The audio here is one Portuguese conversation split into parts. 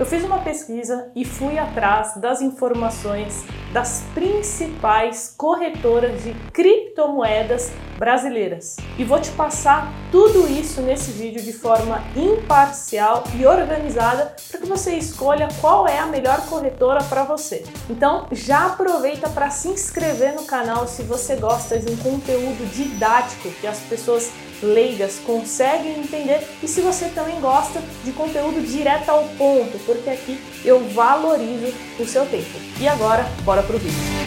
Eu fiz uma pesquisa e fui atrás das informações das principais corretoras de criptomoedas brasileiras. E vou te passar tudo isso nesse vídeo de forma imparcial e organizada para que você escolha qual é a melhor corretora para você. Então, já aproveita para se inscrever no canal se você gosta de um conteúdo didático que as pessoas leigas conseguem entender e se você também gosta de conteúdo direto ao ponto, porque aqui eu valorizo o seu tempo. E agora, bora pro vídeo.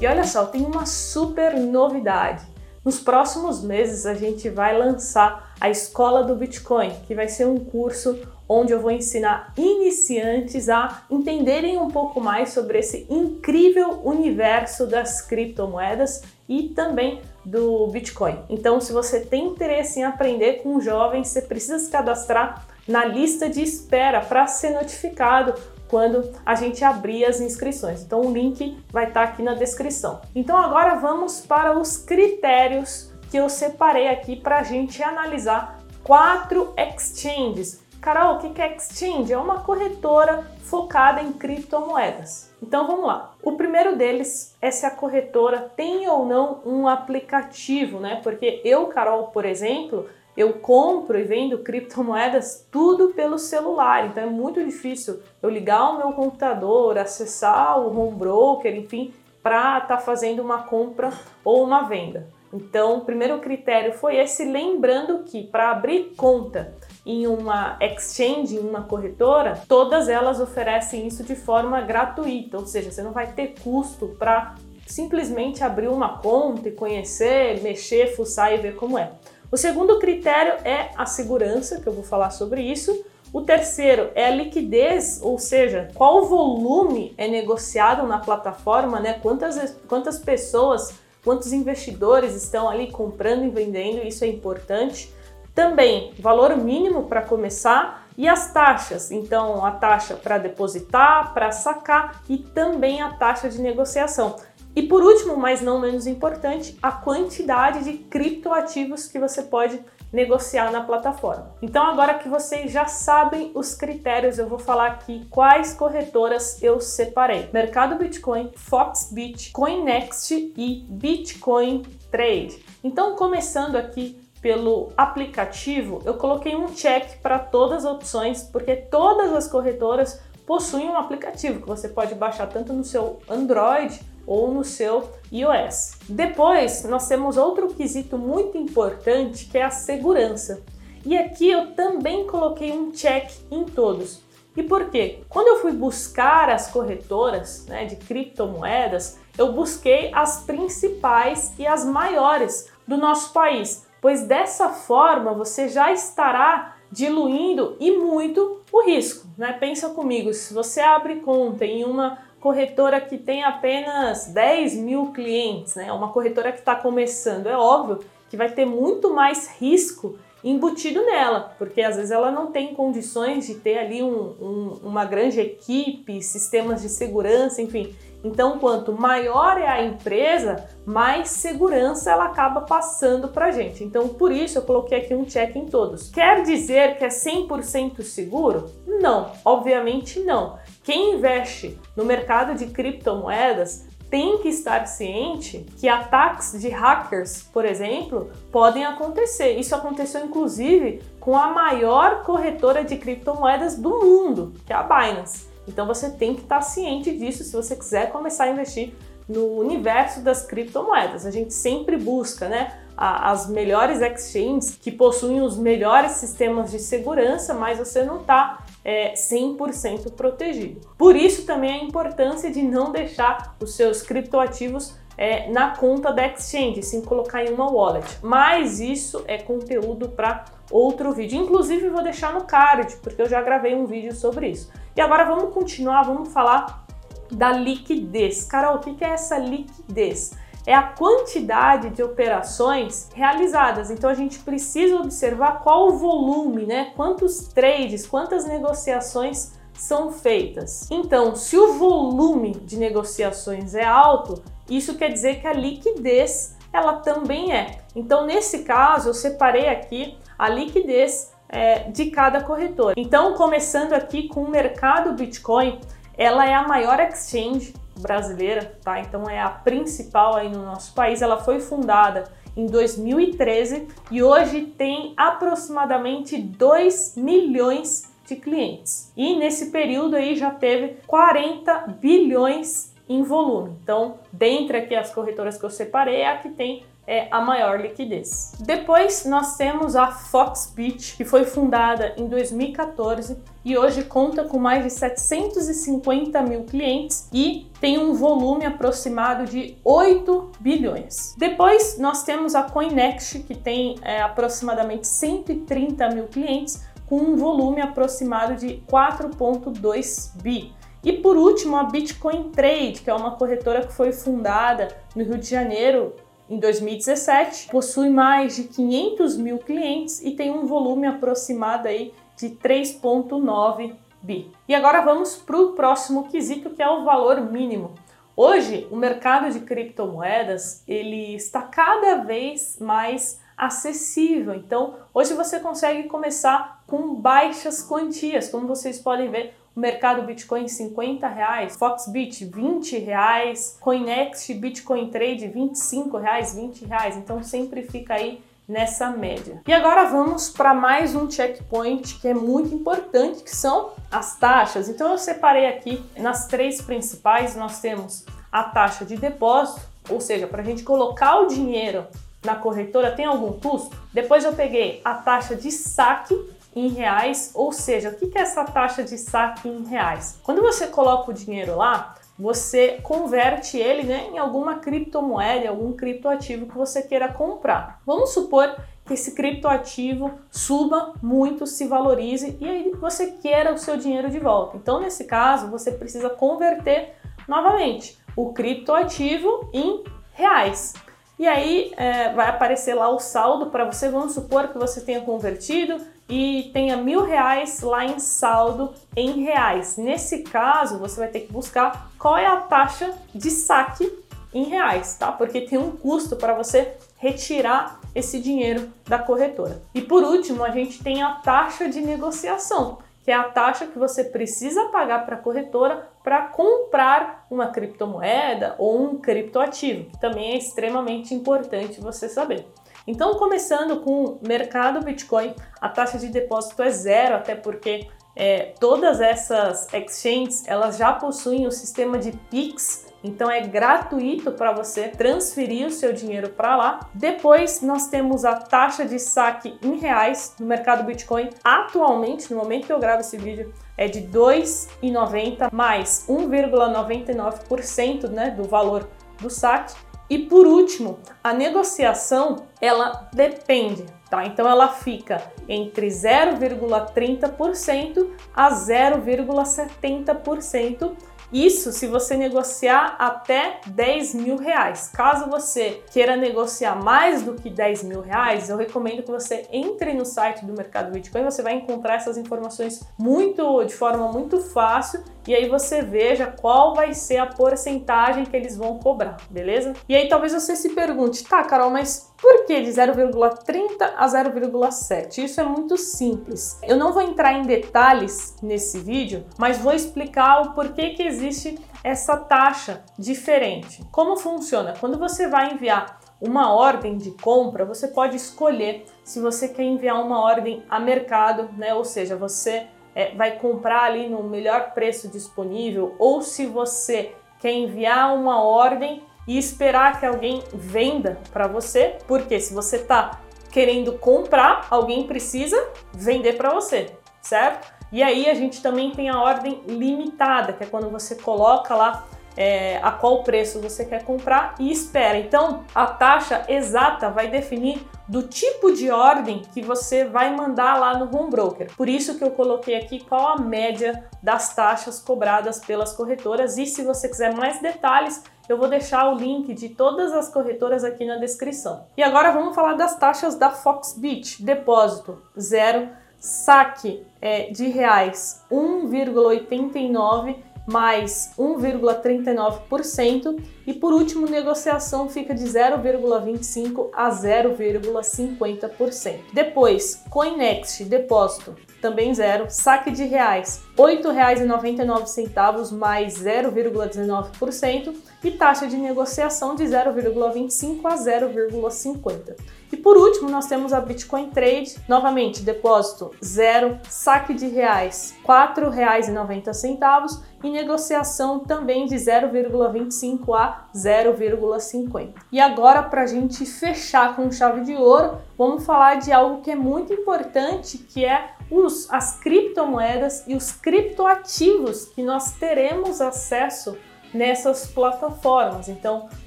E olha só, tem uma super novidade. Nos próximos meses a gente vai lançar a Escola do Bitcoin, que vai ser um curso onde eu vou ensinar iniciantes a entenderem um pouco mais sobre esse incrível universo das criptomoedas e também do Bitcoin. Então, se você tem interesse em aprender com jovens, você precisa se cadastrar na lista de espera para ser notificado quando a gente abrir as inscrições. Então, o link vai estar aqui na descrição. Então, agora vamos para os critérios que eu separei aqui para a gente analisar quatro exchanges Carol, o que é exchange? É uma corretora focada em criptomoedas. Então vamos lá. O primeiro deles é se a corretora tem ou não um aplicativo, né? Porque eu, Carol, por exemplo, eu compro e vendo criptomoedas tudo pelo celular, então é muito difícil eu ligar o meu computador, acessar o home broker, enfim, para estar tá fazendo uma compra ou uma venda. Então, o primeiro critério foi esse, lembrando que para abrir conta em uma exchange, em uma corretora, todas elas oferecem isso de forma gratuita, ou seja, você não vai ter custo para simplesmente abrir uma conta e conhecer, mexer, fuçar e ver como é. O segundo critério é a segurança, que eu vou falar sobre isso. O terceiro é a liquidez, ou seja, qual volume é negociado na plataforma, né? Quantas, quantas pessoas, quantos investidores estão ali comprando e vendendo, isso é importante. Também valor mínimo para começar e as taxas, então a taxa para depositar, para sacar e também a taxa de negociação. E por último, mas não menos importante, a quantidade de criptoativos que você pode negociar na plataforma. Então, agora que vocês já sabem os critérios, eu vou falar aqui quais corretoras eu separei: Mercado Bitcoin, Foxbit, CoinNext e Bitcoin Trade. Então, começando aqui pelo aplicativo, eu coloquei um check para todas as opções, porque todas as corretoras possuem um aplicativo que você pode baixar tanto no seu Android ou no seu iOS. Depois, nós temos outro quesito muito importante que é a segurança. E aqui eu também coloquei um check em todos. E por quê? Quando eu fui buscar as corretoras né, de criptomoedas, eu busquei as principais e as maiores do nosso país pois dessa forma você já estará diluindo e muito o risco. Né? Pensa comigo, se você abre conta em uma corretora que tem apenas 10 mil clientes, né? uma corretora que está começando, é óbvio que vai ter muito mais risco embutido nela, porque às vezes ela não tem condições de ter ali um, um, uma grande equipe, sistemas de segurança, enfim. Então, quanto maior é a empresa, mais segurança ela acaba passando para gente. Então, por isso eu coloquei aqui um check em todos. Quer dizer que é 100% seguro? Não, obviamente não. Quem investe no mercado de criptomoedas tem que estar ciente que ataques de hackers, por exemplo, podem acontecer. Isso aconteceu inclusive com a maior corretora de criptomoedas do mundo, que é a Binance. Então você tem que estar ciente disso se você quiser começar a investir no universo das criptomoedas. A gente sempre busca, né, as melhores exchanges que possuem os melhores sistemas de segurança, mas você não está é, 100% protegido. Por isso também a importância de não deixar os seus criptoativos é, na conta da exchange, sim colocar em uma wallet. Mas isso é conteúdo para outro vídeo. Inclusive vou deixar no card, porque eu já gravei um vídeo sobre isso. E agora vamos continuar, vamos falar da liquidez. Carol, o que é essa liquidez? É a quantidade de operações realizadas. Então a gente precisa observar qual o volume, né? Quantos trades, quantas negociações são feitas. Então, se o volume de negociações é alto, isso quer dizer que a liquidez ela também é. Então, nesse caso, eu separei aqui a liquidez é, de cada corretora. Então, começando aqui com o mercado Bitcoin, ela é a maior exchange brasileira, tá? Então é a principal aí no nosso país. Ela foi fundada em 2013 e hoje tem aproximadamente 2 milhões de clientes. E nesse período aí já teve 40 bilhões em volume. Então, dentre aqui as corretoras que eu separei, é a que tem é a maior liquidez. Depois nós temos a Foxbit, que foi fundada em 2014 e hoje conta com mais de 750 mil clientes e tem um volume aproximado de 8 bilhões. Depois nós temos a Coinext, que tem é, aproximadamente 130 mil clientes com um volume aproximado de 4,2 bi. E por último, a Bitcoin Trade, que é uma corretora que foi fundada no Rio de Janeiro em 2017, possui mais de 500 mil clientes e tem um volume aproximado aí de 3,9 bi. E agora vamos para o próximo quesito, que é o valor mínimo. Hoje, o mercado de criptomoedas ele está cada vez mais acessível. Então, hoje você consegue começar com baixas quantias, como vocês podem ver, mercado Bitcoin 50 reais, Foxbit 20 reais, Coinext Bitcoin Trade 25 reais, 20 reais. Então sempre fica aí nessa média. E agora vamos para mais um checkpoint que é muito importante, que são as taxas. Então eu separei aqui nas três principais, nós temos a taxa de depósito, ou seja, para a gente colocar o dinheiro na corretora tem algum custo? Depois eu peguei a taxa de saque em reais, ou seja, o que é essa taxa de saque em reais? Quando você coloca o dinheiro lá, você converte ele né, em alguma criptomoeda, algum criptoativo que você queira comprar. Vamos supor que esse criptoativo suba muito, se valorize e aí você queira o seu dinheiro de volta. Então, nesse caso, você precisa converter novamente o criptoativo em reais. E aí é, vai aparecer lá o saldo para você. Vamos supor que você tenha convertido e tenha mil reais lá em saldo em reais. Nesse caso, você vai ter que buscar qual é a taxa de saque em reais, tá? Porque tem um custo para você retirar esse dinheiro da corretora. E por último, a gente tem a taxa de negociação, que é a taxa que você precisa pagar para a corretora para comprar uma criptomoeda ou um criptoativo, também é extremamente importante você saber. Então, começando com o mercado Bitcoin, a taxa de depósito é zero, até porque é, todas essas exchanges elas já possuem o sistema de Pix, então é gratuito para você transferir o seu dinheiro para lá. Depois nós temos a taxa de saque em reais no mercado Bitcoin. Atualmente, no momento que eu gravo esse vídeo, é de 2,90 mais 1,99% né, do valor do saque. E por último, a negociação ela depende, tá? Então ela fica entre 0,30% a 0,70% isso se você negociar até 10 mil reais. Caso você queira negociar mais do que 10 mil reais, eu recomendo que você entre no site do Mercado Bitcoin. Você vai encontrar essas informações muito de forma muito fácil e aí você veja qual vai ser a porcentagem que eles vão cobrar, beleza? E aí talvez você se pergunte, tá, Carol, mas por que de 0,30 a 0,7? Isso é muito simples. Eu não vou entrar em detalhes nesse vídeo, mas vou explicar o porquê que existe essa taxa diferente. Como funciona? Quando você vai enviar uma ordem de compra, você pode escolher se você quer enviar uma ordem a mercado, né? Ou seja, você é, vai comprar ali no melhor preço disponível, ou se você quer enviar uma ordem e esperar que alguém venda para você, porque se você está querendo comprar, alguém precisa vender para você, certo? E aí a gente também tem a ordem limitada, que é quando você coloca lá é, a qual preço você quer comprar e espera. Então, a taxa exata vai definir do tipo de ordem que você vai mandar lá no home broker. Por isso que eu coloquei aqui qual a média das taxas cobradas pelas corretoras e se você quiser mais detalhes, eu vou deixar o link de todas as corretoras aqui na descrição. E agora vamos falar das taxas da Foxbit. Depósito zero, saque é, de reais 1,89 mais 1,39% E por último, negociação fica de 0,25 a 0,50%. Depois, CoinNext, depósito, também zero. Saque de reais, R$ 8,99 mais 0,19% e taxa de negociação de 0,25 a 0,50. E por último, nós temos a Bitcoin Trade, novamente, depósito zero, saque de reais R$ 4,90 e negociação também de 0,25 a 0,50. E agora, para a gente fechar com chave de ouro, vamos falar de algo que é muito importante, que é os, as criptomoedas e os criptoativos que nós teremos acesso nessas plataformas. Então,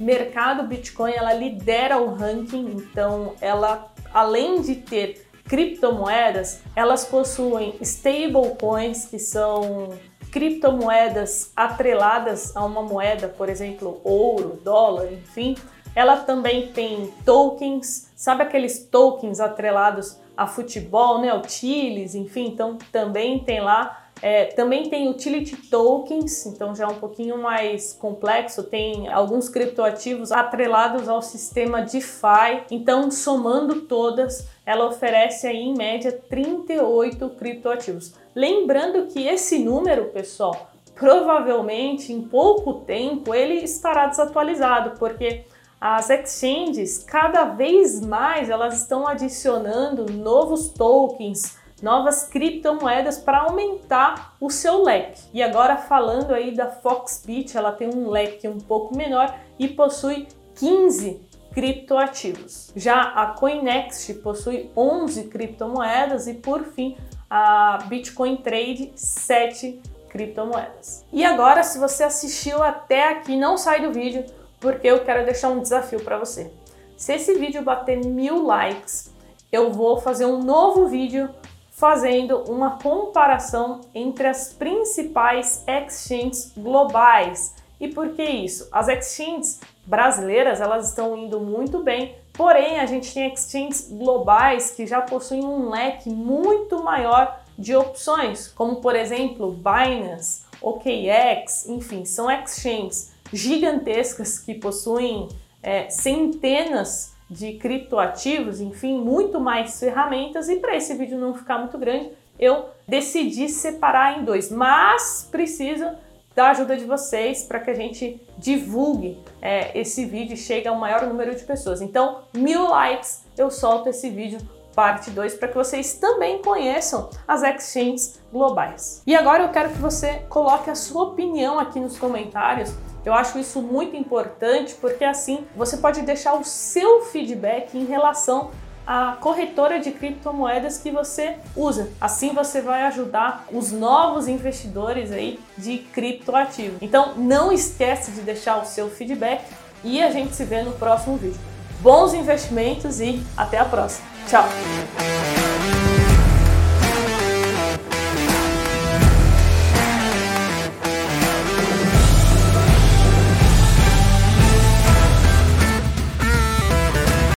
mercado Bitcoin ela lidera o ranking, então ela além de ter criptomoedas, elas possuem stablecoins, que são criptomoedas atreladas a uma moeda, por exemplo, ouro, dólar, enfim. Ela também tem tokens, sabe aqueles tokens atrelados a futebol, né? O Chiles, enfim, então também tem lá. É, também tem utility tokens, então já é um pouquinho mais complexo. Tem alguns criptoativos atrelados ao sistema DeFi. Então, somando todas, ela oferece aí em média 38 criptoativos. Lembrando que esse número, pessoal, provavelmente em pouco tempo ele estará desatualizado, porque as exchanges, cada vez mais, elas estão adicionando novos tokens, novas criptomoedas para aumentar o seu leque. E agora falando aí da Foxbit, ela tem um leque um pouco menor e possui 15 criptoativos. Já a Coinext possui 11 criptomoedas e por fim a Bitcoin Trade 7 criptomoedas. E agora, se você assistiu até aqui, não sai do vídeo porque eu quero deixar um desafio para você. Se esse vídeo bater mil likes, eu vou fazer um novo vídeo fazendo uma comparação entre as principais exchanges globais. E por que isso? As exchanges brasileiras elas estão indo muito bem, porém a gente tem exchanges globais que já possuem um leque muito maior de opções, como por exemplo Binance, OKX, enfim, são exchanges gigantescas que possuem é, centenas de criptoativos, enfim, muito mais ferramentas. E para esse vídeo não ficar muito grande, eu decidi separar em dois, mas preciso da ajuda de vocês para que a gente divulgue é, esse vídeo e chegue ao maior número de pessoas. Então, mil likes, eu solto esse vídeo parte 2 para que vocês também conheçam as exchanges globais. E agora eu quero que você coloque a sua opinião aqui nos comentários eu acho isso muito importante porque assim você pode deixar o seu feedback em relação à corretora de criptomoedas que você usa. Assim você vai ajudar os novos investidores aí de criptoativo. Então não esquece de deixar o seu feedback e a gente se vê no próximo vídeo. Bons investimentos e até a próxima. Tchau!